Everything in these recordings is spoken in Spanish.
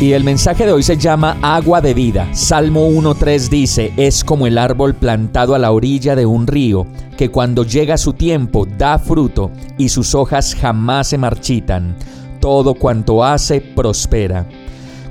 Y el mensaje de hoy se llama Agua de vida. Salmo 1.3 dice, es como el árbol plantado a la orilla de un río, que cuando llega su tiempo da fruto y sus hojas jamás se marchitan. Todo cuanto hace prospera.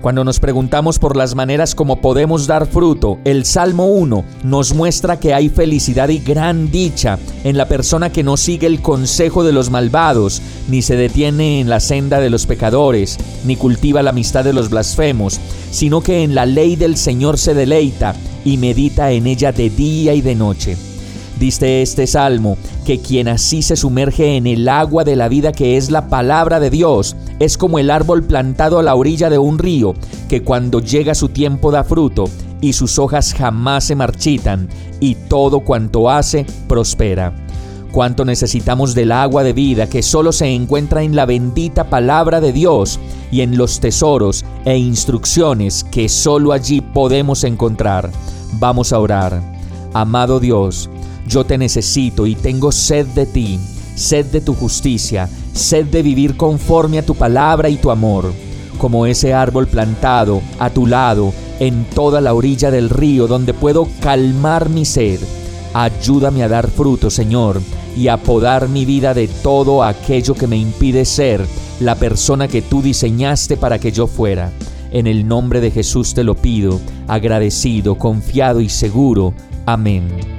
Cuando nos preguntamos por las maneras como podemos dar fruto, el Salmo 1 nos muestra que hay felicidad y gran dicha en la persona que no sigue el consejo de los malvados, ni se detiene en la senda de los pecadores, ni cultiva la amistad de los blasfemos, sino que en la ley del Señor se deleita y medita en ella de día y de noche. Diste este salmo que quien así se sumerge en el agua de la vida que es la palabra de Dios, es como el árbol plantado a la orilla de un río, que cuando llega su tiempo da fruto, y sus hojas jamás se marchitan, y todo cuanto hace prospera. Cuánto necesitamos del agua de vida que solo se encuentra en la bendita palabra de Dios y en los tesoros e instrucciones que solo allí podemos encontrar. Vamos a orar. Amado Dios, yo te necesito y tengo sed de ti, sed de tu justicia, sed de vivir conforme a tu palabra y tu amor, como ese árbol plantado a tu lado en toda la orilla del río donde puedo calmar mi sed. Ayúdame a dar fruto, Señor, y a podar mi vida de todo aquello que me impide ser la persona que tú diseñaste para que yo fuera. En el nombre de Jesús te lo pido, agradecido, confiado y seguro. Amén.